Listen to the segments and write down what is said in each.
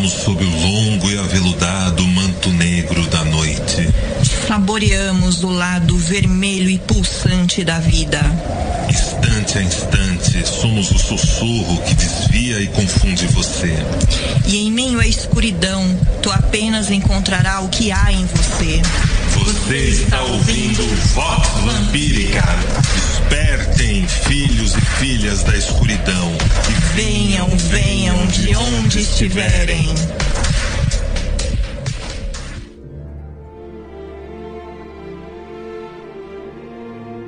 Deitamos sob o longo e aveludado manto negro da noite. Saboreamos o lado vermelho e pulsante da vida. Instante a instante, somos o sussurro que desvia e confunde você. E em meio à escuridão, tu apenas encontrará o que há em você. Você está ouvindo Voz Vampírica. Despertem, filhos e filhas da escuridão. E venham, venham de onde estiverem.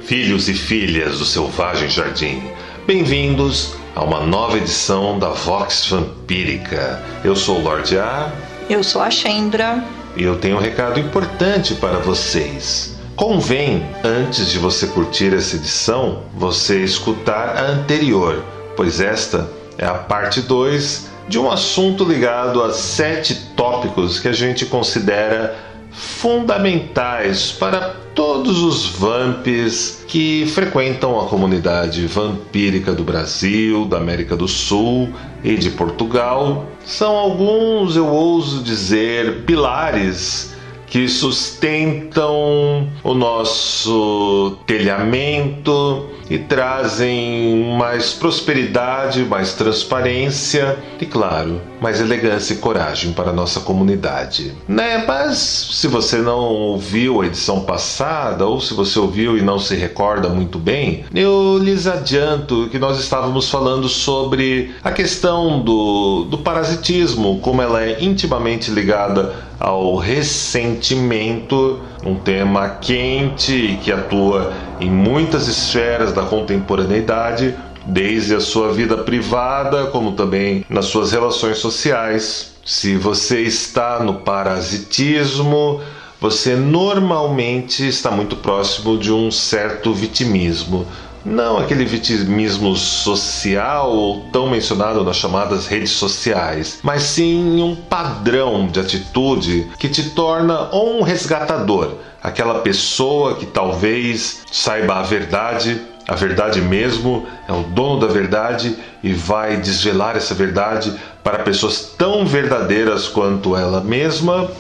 Filhos e filhas do Selvagem Jardim, bem-vindos a uma nova edição da Vox Vampírica. Eu sou o Lorde A. Eu sou a Chendra. E eu tenho um recado importante para vocês. Convém, antes de você curtir essa edição, você escutar a anterior, pois esta é a parte 2 de um assunto ligado a sete tópicos que a gente considera fundamentais para todos os vamps que frequentam a comunidade vampírica do Brasil, da América do Sul e de Portugal. São alguns, eu ouso dizer, pilares que sustentam o nosso telhamento e trazem mais prosperidade, mais transparência e, claro, mais elegância e coragem para a nossa comunidade. Né? Mas se você não ouviu a edição passada ou se você ouviu e não se recorda muito bem, eu lhes adianto que nós estávamos falando sobre a questão do, do parasitismo, como ela é intimamente ligada ao ressentimento, um tema quente que atua em muitas esferas da contemporaneidade, desde a sua vida privada, como também nas suas relações sociais. Se você está no parasitismo, você normalmente está muito próximo de um certo vitimismo não aquele vitimismo social tão mencionado nas chamadas redes sociais, mas sim um padrão de atitude que te torna um resgatador, aquela pessoa que talvez saiba a verdade, a verdade mesmo, é o dono da verdade e vai desvelar essa verdade para pessoas tão verdadeiras quanto ela mesma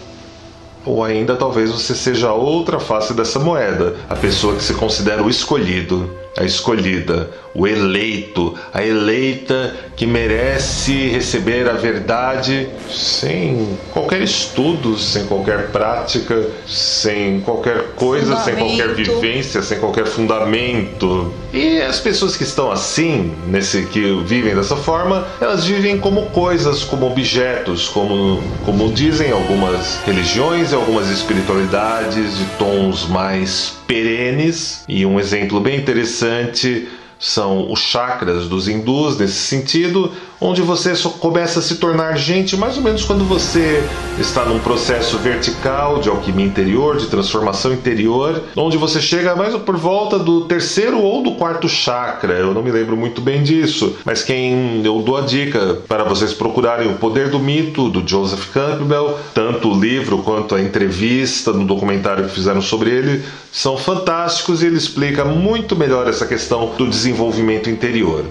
ou ainda talvez você seja outra face dessa moeda, a pessoa que se considera o escolhido, a escolhida, o eleito, a eleita que merece receber a verdade sem qualquer estudo, sem qualquer prática, sem qualquer coisa, sem qualquer vivência, sem qualquer fundamento. E as pessoas que estão assim, nesse que vivem dessa forma, elas vivem como coisas, como objetos, como como dizem algumas religiões e algumas espiritualidades de tons mais perenes. E um exemplo bem interessante são os chakras dos hindus nesse sentido, onde você começa a se tornar gente mais ou menos quando você está num processo vertical de alquimia interior, de transformação interior, onde você chega mais por volta do terceiro ou do quarto chakra. Eu não me lembro muito bem disso, mas quem eu dou a dica para vocês procurarem o Poder do Mito do Joseph Campbell, tanto o livro quanto a entrevista no documentário que fizeram sobre ele são fantásticos e ele explica muito melhor essa questão do desenvolvimento interior.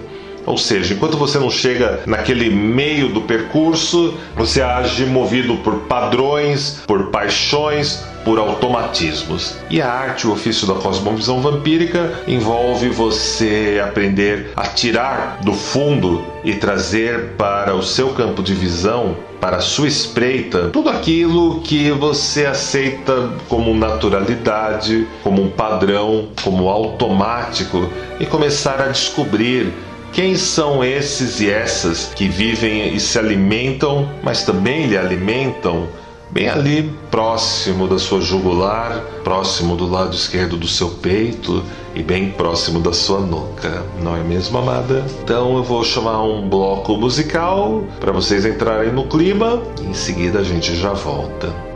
Ou seja, enquanto você não chega naquele meio do percurso, você age movido por padrões, por paixões, por automatismos. E a arte, o ofício da cosmovisão vampírica, envolve você aprender a tirar do fundo e trazer para o seu campo de visão, para a sua espreita, tudo aquilo que você aceita como naturalidade, como um padrão, como automático e começar a descobrir quem são esses e essas que vivem e se alimentam, mas também lhe alimentam? Bem ali, próximo da sua jugular, próximo do lado esquerdo do seu peito e bem próximo da sua nuca, não é mesmo, amada? Então eu vou chamar um bloco musical para vocês entrarem no clima e em seguida a gente já volta.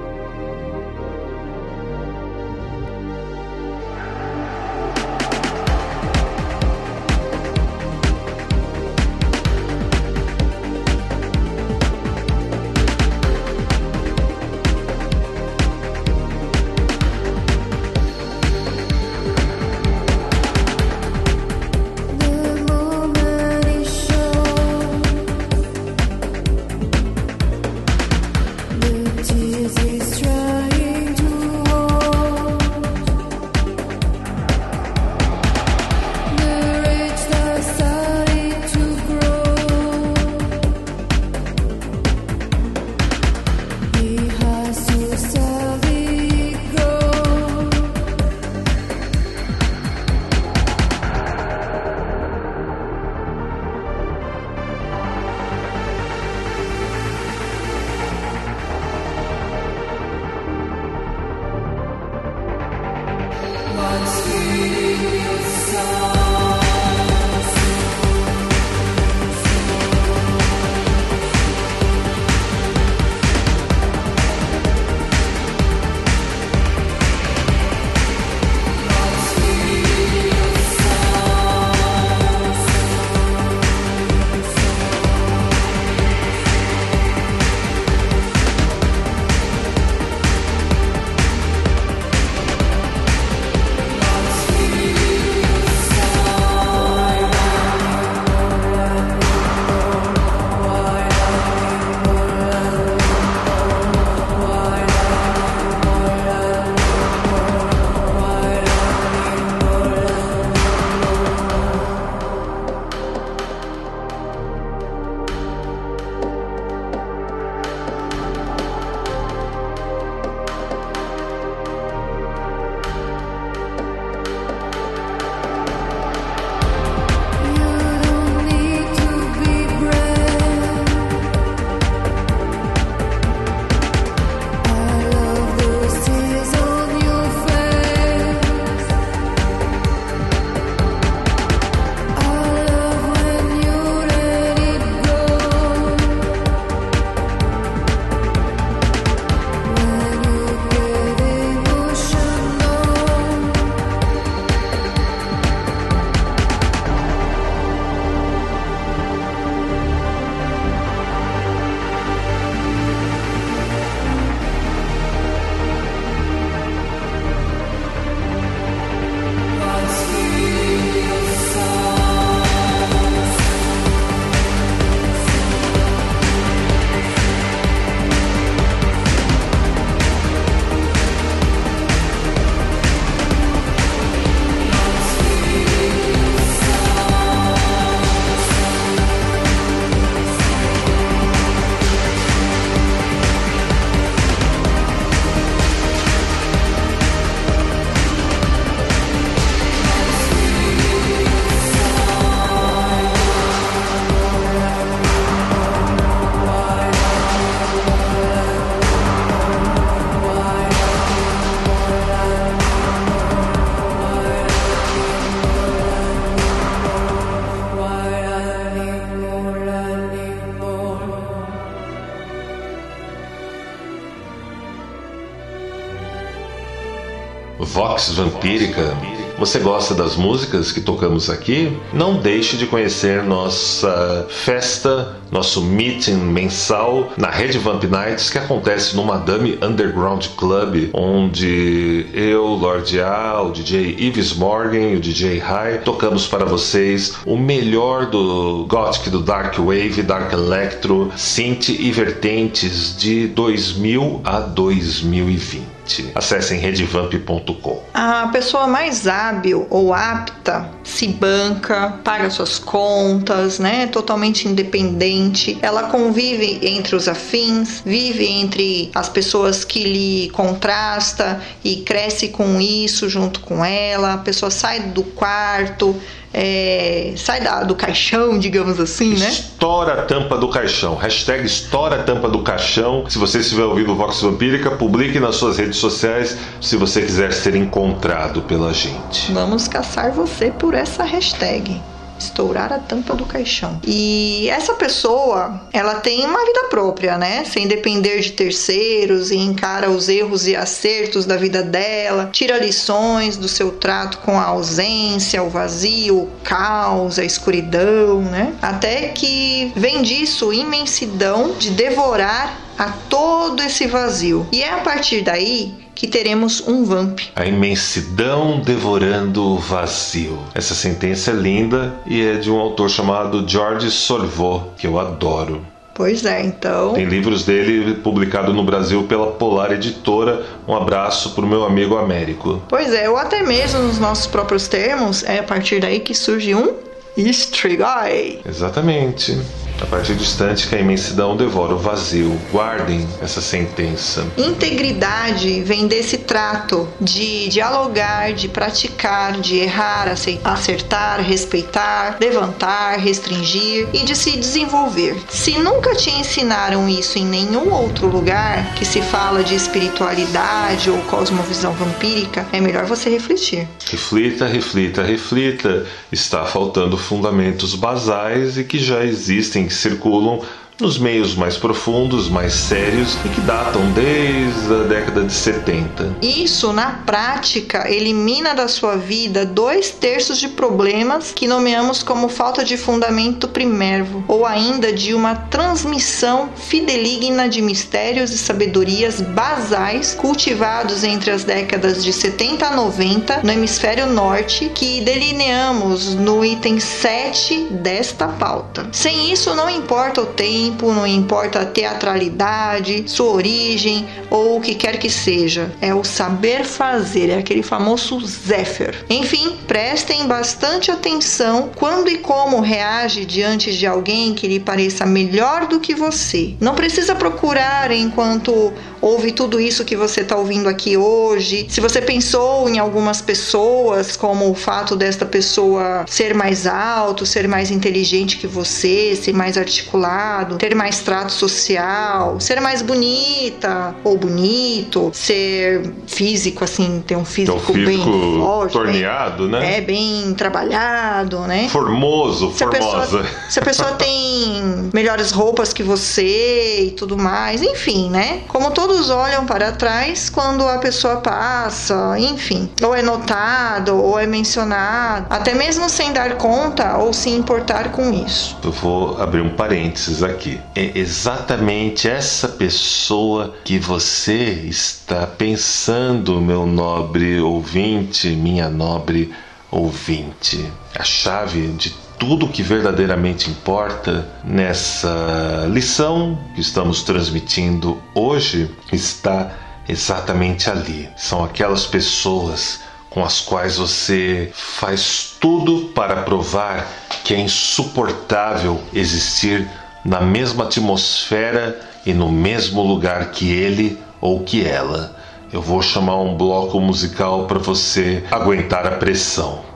Vampírica. Você gosta das músicas que tocamos aqui? Não deixe de conhecer nossa festa, nosso meeting mensal na Rede Vamp Nights que acontece no Madame Underground Club, onde eu, Lord A, o DJ Ives Morgan e o DJ High tocamos para vocês o melhor do Gothic, do Dark Wave, Dark Electro, Synth e vertentes de 2000 a 2020. Acessem redevamp.com. A pessoa mais hábil ou apta se banca, paga suas contas, né? Totalmente independente. Ela convive entre os afins, vive entre as pessoas que lhe contrasta e cresce com isso junto com ela. A pessoa sai do quarto, é, sai da, do caixão, digamos assim, né? Estoura a tampa do caixão. Hashtag estoura a tampa do caixão. Se você estiver ouvindo o Vox Vampírica, publique nas suas redes sociais se você quiser ser encontrado pela gente. Vamos caçar você por essa hashtag estourar a tampa do caixão. E essa pessoa, ela tem uma vida própria, né? Sem depender de terceiros e encara os erros e acertos da vida dela, tira lições do seu trato com a ausência, o vazio, o caos, a escuridão, né? Até que vem disso imensidão de devorar a todo esse vazio. E é a partir daí que teremos um vamp. A imensidão devorando o vazio. Essa sentença é linda e é de um autor chamado George Sorvaux, que eu adoro. Pois é, então. Tem livros dele publicado no Brasil pela Polar Editora. Um abraço pro meu amigo Américo. Pois é, ou até mesmo nos nossos próprios termos, é a partir daí que surge um Istrigai. Exatamente. A partir do instante que a imensidão devora o vazio, guardem essa sentença. Integridade vem desse trato de dialogar, de praticar, de errar, acertar, respeitar, levantar, restringir e de se desenvolver. Se nunca te ensinaram isso em nenhum outro lugar que se fala de espiritualidade ou cosmovisão vampírica, é melhor você refletir. Reflita, reflita, reflita. Está faltando fundamentos basais e que já existem circulam nos meios mais profundos, mais sérios e que datam desde a década de 70. Isso, na prática, elimina da sua vida dois terços de problemas que nomeamos como falta de fundamento primeiro, ou ainda de uma transmissão fideligna de mistérios e sabedorias basais cultivados entre as décadas de 70 a 90 no hemisfério norte, que delineamos no item 7 desta pauta. Sem isso, não importa o tempo não importa a teatralidade, sua origem ou o que quer que seja. É o saber fazer, é aquele famoso Zephyr. Enfim, prestem bastante atenção quando e como reage diante de alguém que lhe pareça melhor do que você. Não precisa procurar enquanto ouve tudo isso que você está ouvindo aqui hoje. Se você pensou em algumas pessoas, como o fato desta pessoa ser mais alto, ser mais inteligente que você, ser mais articulado, ter mais trato social, ser mais bonita ou bonito, ser físico, assim, ter um físico, um físico bem forte. Torneado, bem, né? É, bem trabalhado, né? Formoso, se formosa. A pessoa, se a pessoa tem melhores roupas que você e tudo mais, enfim, né? Como todos olham para trás quando a pessoa passa, enfim, ou é notado, ou é mencionado, até mesmo sem dar conta ou se importar com isso. Eu vou abrir um parênteses aqui aqui. É exatamente essa pessoa que você está pensando, meu nobre ouvinte, minha nobre ouvinte. A chave de tudo que verdadeiramente importa nessa lição que estamos transmitindo hoje está exatamente ali. São aquelas pessoas com as quais você faz tudo para provar que é insuportável existir na mesma atmosfera e no mesmo lugar que ele ou que ela. Eu vou chamar um bloco musical para você aguentar a pressão.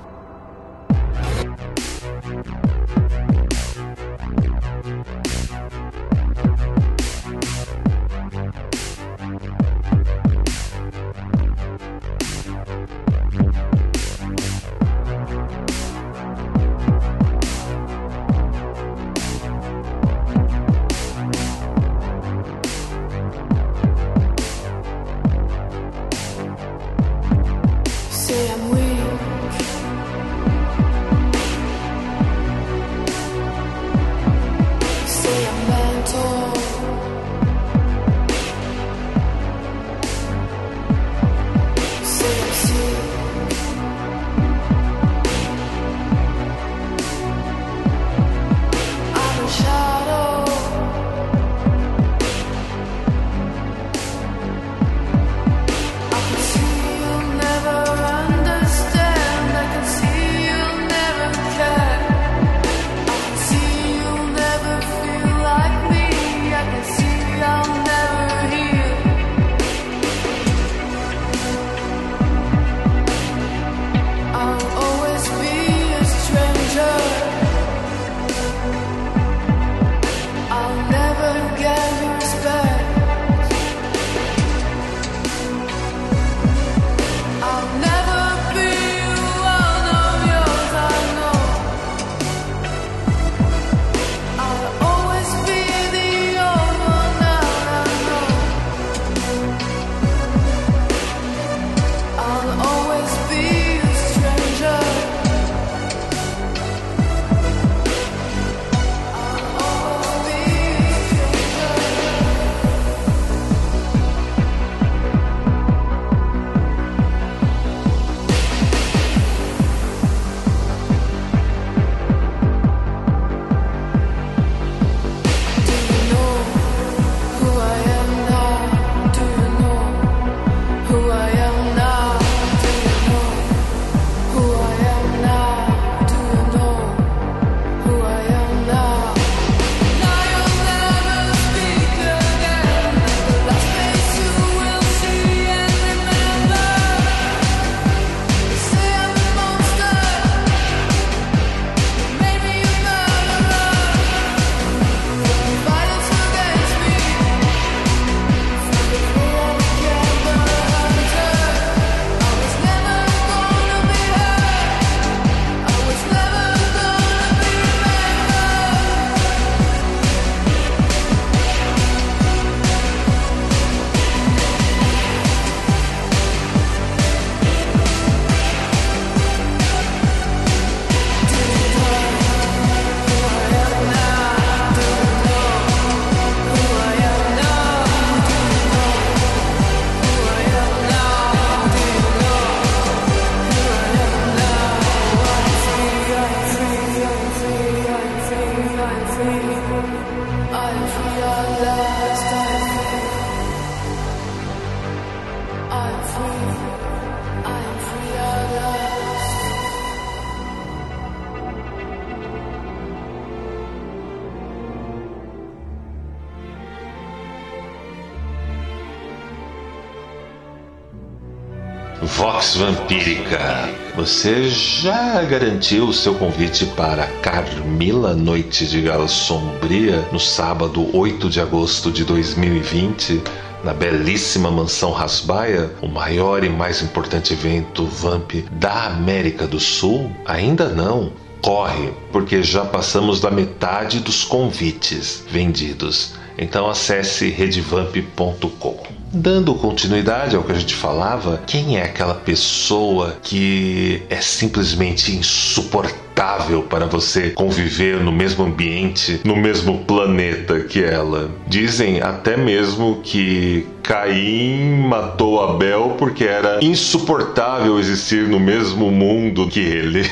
Você já garantiu o seu convite para Carmila Noite de Gala Sombria no sábado 8 de agosto de 2020? Na belíssima mansão Rasbaia, o maior e mais importante evento Vamp da América do Sul? Ainda não. Corre, porque já passamos da metade dos convites vendidos. Então acesse redevamp.com. Dando continuidade ao que a gente falava, quem é aquela pessoa que é simplesmente insuportável para você conviver no mesmo ambiente, no mesmo planeta que ela? Dizem até mesmo que Caim matou Abel porque era insuportável existir no mesmo mundo que ele.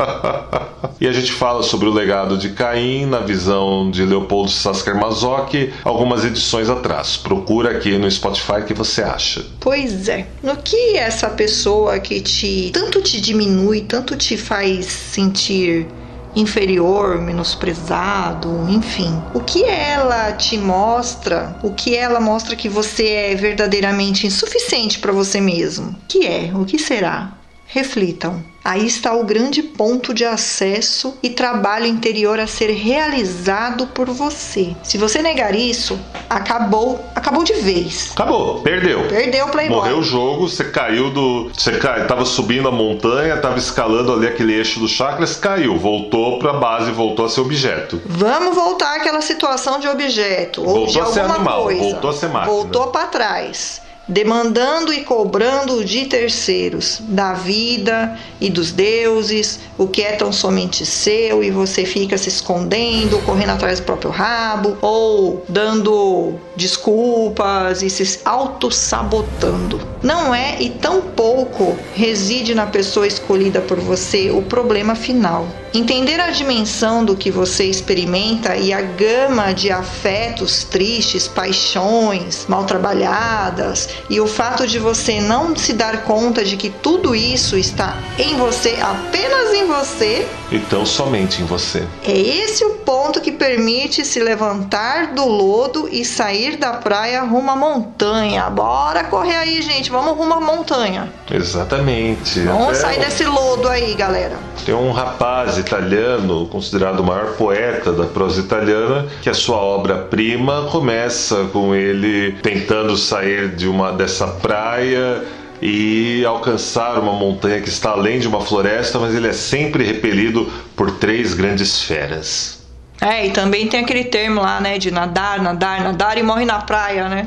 e a gente fala sobre o legado de Caim na visão de Leopoldo Sasker Mazoc algumas edições atrás. Procura aqui no Spotify que você acha. Pois é. No que essa pessoa que te tanto te diminui, tanto te faz sentir inferior, menosprezado, enfim. O que ela te mostra, o que ela mostra que você é verdadeiramente insuficiente para você mesmo? Que é? O que será? Reflitam. Aí está o grande ponto de acesso e trabalho interior a ser realizado por você. Se você negar isso, acabou, acabou de vez. Acabou, perdeu. Perdeu o Playboy. Morreu o jogo, você caiu do, você cai, tava subindo a montanha, tava escalando ali aquele eixo do chakras, caiu, voltou para a base, voltou a ser objeto. Vamos voltar àquela situação de objeto ou voltou de a ser alguma animal, coisa. voltou a ser máquina. Voltou para trás demandando e cobrando de terceiros, da vida e dos deuses, o que é tão somente seu e você fica se escondendo, correndo atrás do próprio rabo, ou dando desculpas e se auto-sabotando. Não é e tão pouco reside na pessoa escolhida por você o problema final. Entender a dimensão do que você experimenta e a gama de afetos tristes, paixões mal trabalhadas e o fato de você não se dar conta de que tudo isso está em você, apenas em você. Então somente em você. É esse o ponto que permite se levantar do lodo e sair da praia rumo à montanha. Bora correr aí, gente. Vamos rumo à montanha. Exatamente. Vamos sair desse lodo aí, galera. Tem um rapaz italiano, considerado o maior poeta da prosa italiana, que a sua obra-prima começa com ele tentando sair de uma dessa praia e alcançar uma montanha que está além de uma floresta, mas ele é sempre repelido por três grandes feras. É, e também tem aquele termo lá, né, de nadar, nadar, nadar e morre na praia, né?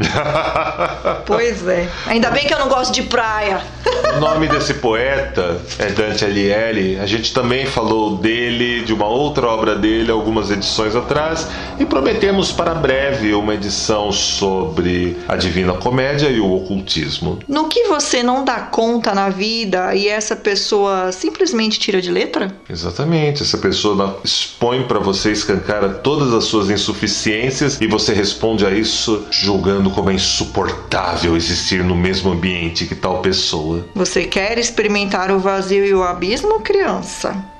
pois é. Ainda bem que eu não gosto de praia. O nome desse poeta é Dante Alighieri. A gente também falou dele, de uma outra obra dele, algumas edições atrás, e prometemos para breve uma edição sobre a Divina Comédia e o ocultismo. No que você não dá conta na vida e essa pessoa simplesmente tira de letra? Exatamente. Essa pessoa expõe para você escancara todas as suas insuficiências e você responde a isso julgando como é insuportável existir no mesmo ambiente que tal pessoa. Você quer experimentar o vazio e o abismo, criança?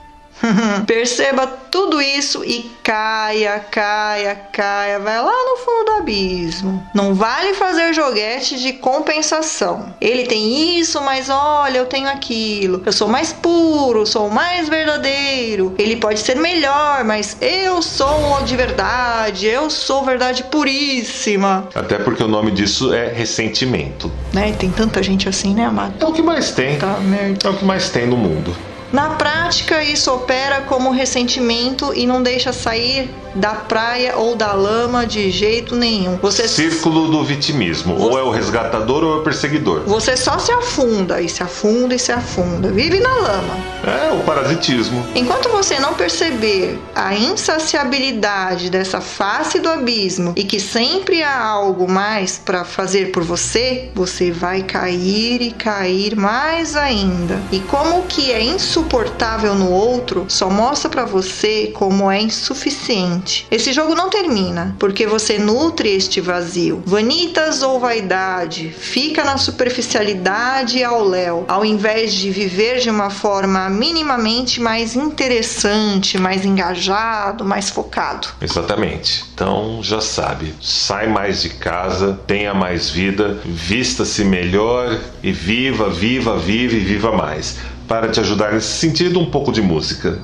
Perceba tudo isso e caia, caia, caia, vai lá no fundo do abismo. Não vale fazer joguete de compensação. Ele tem isso, mas olha, eu tenho aquilo. Eu sou mais puro, sou mais verdadeiro. Ele pode ser melhor, mas eu sou de verdade, eu sou verdade puríssima. Até porque o nome disso é ressentimento. Né? Tem tanta gente assim, né, amado? É o que mais tem. Tá merda. É o que mais tem no mundo. Na prática, isso opera como ressentimento e não deixa sair da praia ou da lama de jeito nenhum. Você Círculo do vitimismo. Ou é o resgatador ou é o perseguidor. Você só se afunda e se afunda e se afunda. Vive na lama. É o parasitismo. Enquanto você não perceber a insaciabilidade dessa face do abismo e que sempre há algo mais para fazer por você, você vai cair e cair mais ainda. E como que é insuportável no outro só mostra para você como é insuficiente esse jogo não termina porque você nutre este vazio. Vanitas ou vaidade fica na superficialidade ao léu, ao invés de viver de uma forma minimamente mais interessante, mais engajado, mais focado. Exatamente. Então já sabe, sai mais de casa, tenha mais vida, vista-se melhor e viva, viva, vive e viva mais. Para te ajudar nesse sentido, um pouco de música.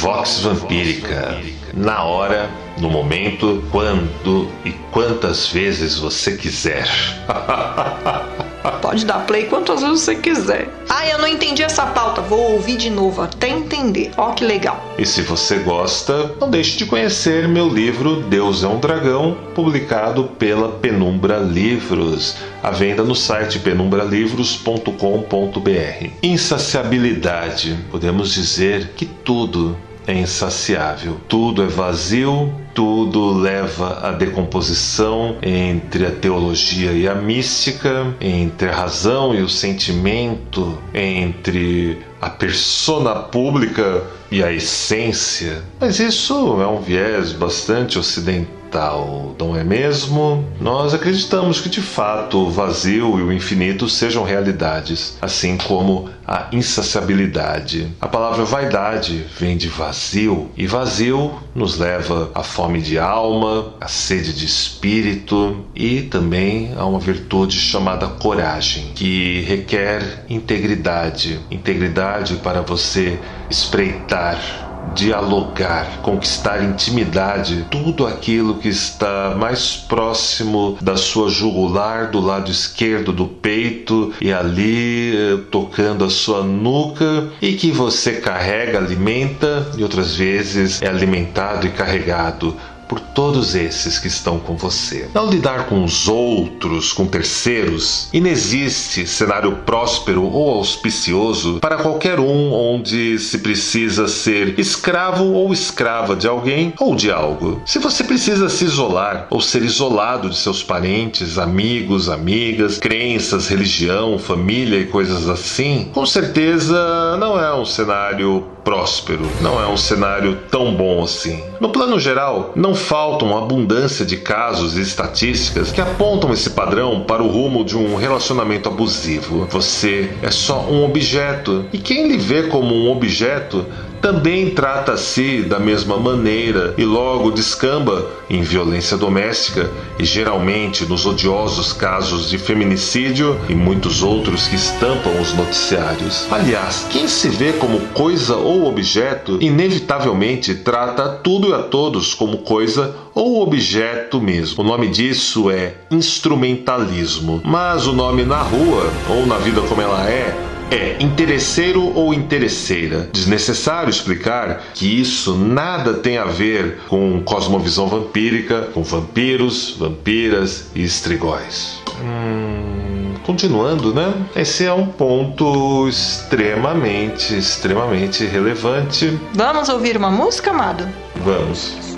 Vox Vampírica. Na hora, no momento, quando e quantas vezes você quiser. Pode dar play quantas vezes você quiser. Ah, eu não entendi essa pauta. Vou ouvir de novo até entender. Ó, que legal. E se você gosta, não deixe de conhecer meu livro Deus é um Dragão, publicado pela Penumbra Livros, à venda no site penumbralivros.com.br. Insaciabilidade. Podemos dizer que tudo é insaciável. Tudo é vazio, tudo leva à decomposição entre a teologia e a mística, entre a razão e o sentimento, entre a persona pública e a essência. Mas isso é um viés bastante ocidental tal, não é mesmo? Nós acreditamos que de fato o vazio e o infinito sejam realidades, assim como a insaciabilidade. A palavra vaidade vem de vazio, e vazio nos leva à fome de alma, à sede de espírito e também a uma virtude chamada coragem, que requer integridade integridade para você espreitar dialogar, conquistar intimidade, tudo aquilo que está mais próximo da sua jugular, do lado esquerdo do peito e ali eh, tocando a sua nuca e que você carrega, alimenta e outras vezes é alimentado e carregado por todos esses que estão com você. Ao lidar com os outros, com terceiros, inexiste cenário próspero ou auspicioso para qualquer um onde se precisa ser escravo ou escrava de alguém ou de algo. Se você precisa se isolar ou ser isolado de seus parentes, amigos, amigas, crenças, religião, família e coisas assim, com certeza não é um cenário próspero, não é um cenário tão bom assim. No plano geral, não faltam abundância de casos e estatísticas que apontam esse padrão para o rumo de um relacionamento abusivo. Você é só um objeto, e quem lhe vê como um objeto também trata-se da mesma maneira e logo descamba em violência doméstica e geralmente nos odiosos casos de feminicídio e muitos outros que estampam os noticiários. Aliás, quem se vê como coisa ou objeto inevitavelmente trata tudo e a todos como coisa ou objeto mesmo. O nome disso é instrumentalismo, mas o nome na rua ou na vida como ela é é interesseiro ou interesseira. Desnecessário explicar que isso nada tem a ver com cosmovisão vampírica, com vampiros, vampiras e estrigóis. Hum, continuando, né? Esse é um ponto extremamente, extremamente relevante. Vamos ouvir uma música, amado? Vamos.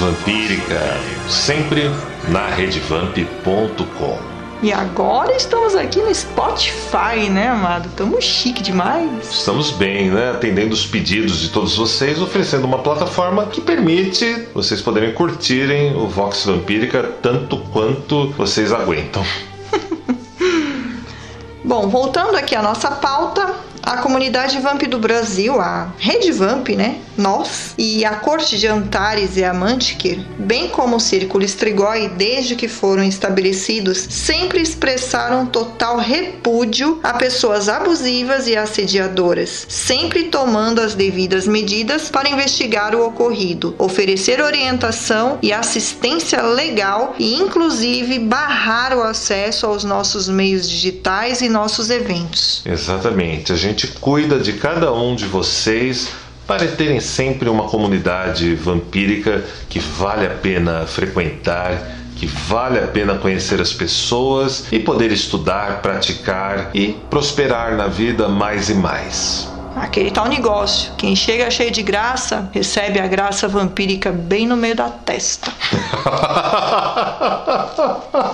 Vampírica, sempre na redevamp.com. E agora estamos aqui no Spotify, né, amado? Estamos chique demais. Estamos bem, né? Atendendo os pedidos de todos vocês, oferecendo uma plataforma que permite vocês poderem curtirem o Vox Vampírica tanto quanto vocês aguentam. Bom, voltando aqui à nossa pauta, a comunidade Vamp do Brasil, a Rede Vamp, né? Nós e a corte de Antares e a Mantiquer, bem como o Círculo Strigoi, desde que foram estabelecidos, sempre expressaram total repúdio a pessoas abusivas e assediadoras, sempre tomando as devidas medidas para investigar o ocorrido, oferecer orientação e assistência legal e, inclusive, barrar o acesso aos nossos meios digitais e nossos eventos. Exatamente. A gente cuida de cada um de vocês para terem sempre uma comunidade vampírica que vale a pena frequentar, que vale a pena conhecer as pessoas e poder estudar, praticar e prosperar na vida mais e mais. Aquele tal negócio. Quem chega cheio de graça, recebe a graça vampírica bem no meio da testa.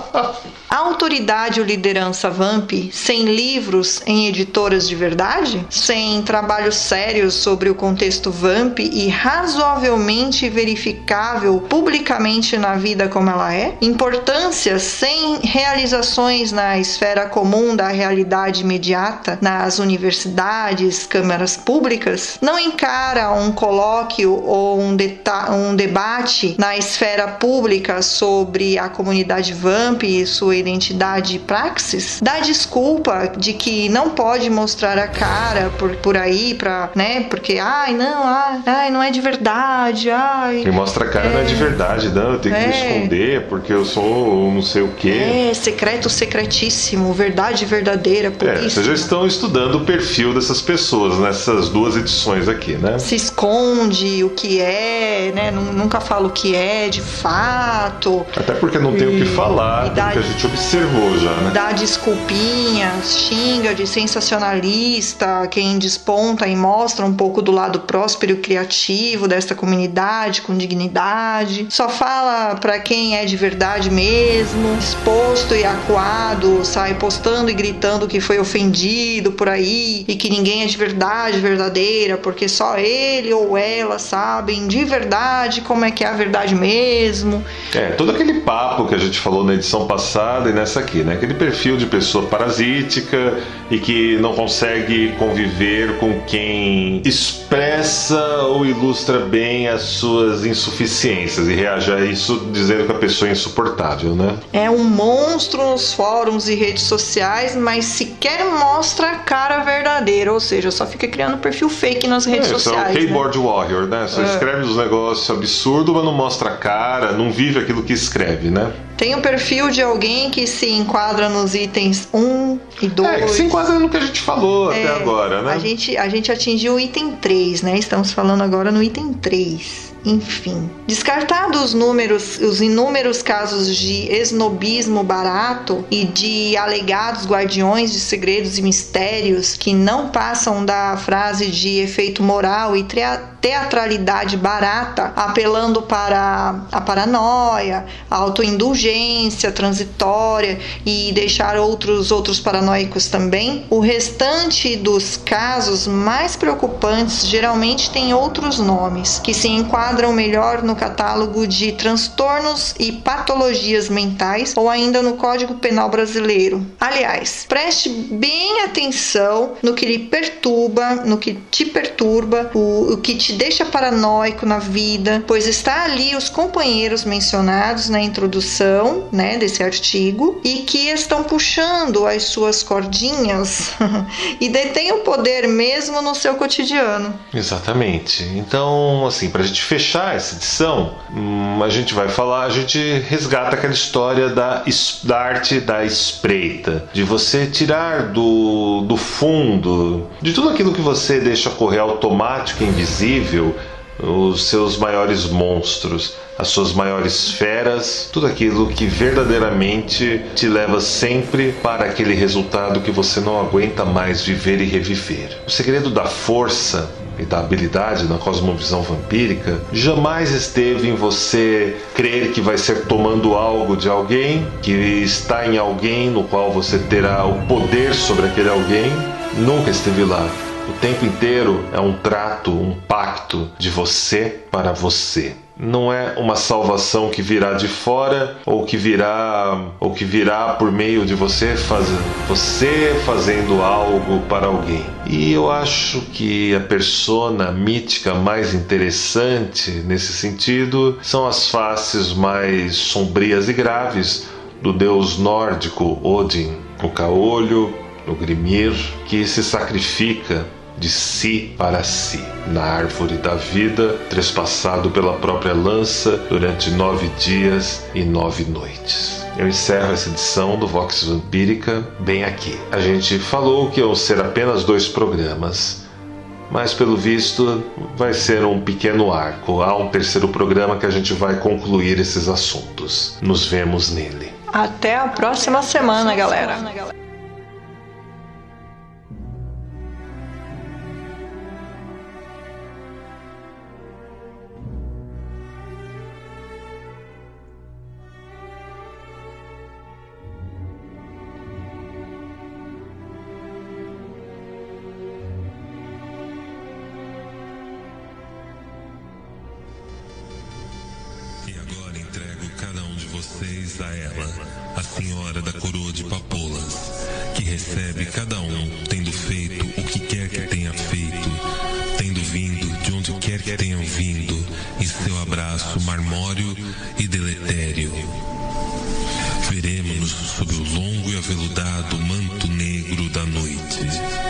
Autoridade ou liderança Vamp sem livros em editoras de verdade? Sem trabalhos sérios sobre o contexto Vamp e razoavelmente verificável publicamente na vida como ela é? Importância sem realizações na esfera comum da realidade imediata, nas universidades, câmaras públicas? Não encara um colóquio ou um, um debate na esfera pública sobre a comunidade Vamp e sua identidade e praxis, dá desculpa de que não pode mostrar a cara por, por aí, pra, né? Porque, ai, não, ai, ai não é de verdade, ai. Quem mostra a cara é, não é de verdade, não, eu tenho é, que me é. esconder porque eu sou não sei o quê. É, secreto secretíssimo, verdade verdadeira, por é, isso. Vocês já estão estudando o perfil dessas pessoas nessas duas edições aqui, né? Se esconde o que é, né? Nunca fala o que é de fato. Até porque não tem o que falar, dá, porque a gente já, né? Dá desculpinhas, xinga de sensacionalista, quem desponta e mostra um pouco do lado próspero e criativo desta comunidade com dignidade. Só fala para quem é de verdade mesmo, exposto e acuado, sai postando e gritando que foi ofendido por aí e que ninguém é de verdade verdadeira, porque só ele ou ela sabem de verdade como é que é a verdade mesmo. É, todo aquele papo que a gente falou na edição passada e nessa aqui, né? Aquele perfil de pessoa parasítica e que não consegue conviver com quem expressa ou ilustra bem as suas insuficiências e reage a isso dizendo que a pessoa é insuportável, né? É um monstro nos fóruns e redes sociais, mas sequer mostra a cara verdadeira, ou seja, só fica criando perfil fake nas redes é, sociais. É o keyboard né? warrior, né? Só é. escreve os negócios absurdos, mas não mostra a cara, não vive aquilo que escreve, né? Tem o um perfil de alguém que se enquadra nos itens 1 e 2. É, se enquadra no que a gente falou é, até agora, né? A gente, a gente atingiu o item 3, né? Estamos falando agora no item 3 enfim. Descartados os números, os inúmeros casos de esnobismo barato e de alegados guardiões de segredos e mistérios que não passam da frase de efeito moral e teatralidade barata, apelando para a paranoia, a autoindulgência transitória e deixar outros outros paranoicos também. O restante dos casos mais preocupantes geralmente tem outros nomes que se enquadram melhor no catálogo de transtornos e patologias mentais ou ainda no Código Penal Brasileiro. Aliás, preste bem atenção no que lhe perturba, no que te perturba, o, o que te deixa paranoico na vida, pois está ali os companheiros mencionados na introdução, né, desse artigo e que estão puxando as suas cordinhas e detêm o poder mesmo no seu cotidiano. Exatamente. Então, assim, para a gente fechar essa edição, hum, a gente vai falar, a gente resgata aquela história da, da arte da espreita, de você tirar do, do fundo, de tudo aquilo que você deixa correr automático e invisível, os seus maiores monstros, as suas maiores feras, tudo aquilo que verdadeiramente te leva sempre para aquele resultado que você não aguenta mais viver e reviver. O segredo da força e da habilidade na cosmovisão vampírica jamais esteve em você crer que vai ser tomando algo de alguém, que está em alguém no qual você terá o poder sobre aquele alguém. Nunca esteve lá. O tempo inteiro é um trato, um pacto de você para você não é uma salvação que virá de fora ou que virá ou que virá por meio de você fazendo você fazendo algo para alguém. E eu acho que a persona mítica mais interessante nesse sentido são as faces mais sombrias e graves do deus nórdico Odin, o caolho, o Grimir, que se sacrifica de si para si, na árvore da vida, trespassado pela própria lança durante nove dias e nove noites. Eu encerro essa edição do Vox Vampírica bem aqui. A gente falou que iam ser apenas dois programas, mas pelo visto vai ser um pequeno arco. Há um terceiro programa que a gente vai concluir esses assuntos. Nos vemos nele. Até a próxima semana, galera. E deletério. Veremos-nos sob o longo e aveludado manto negro da noite.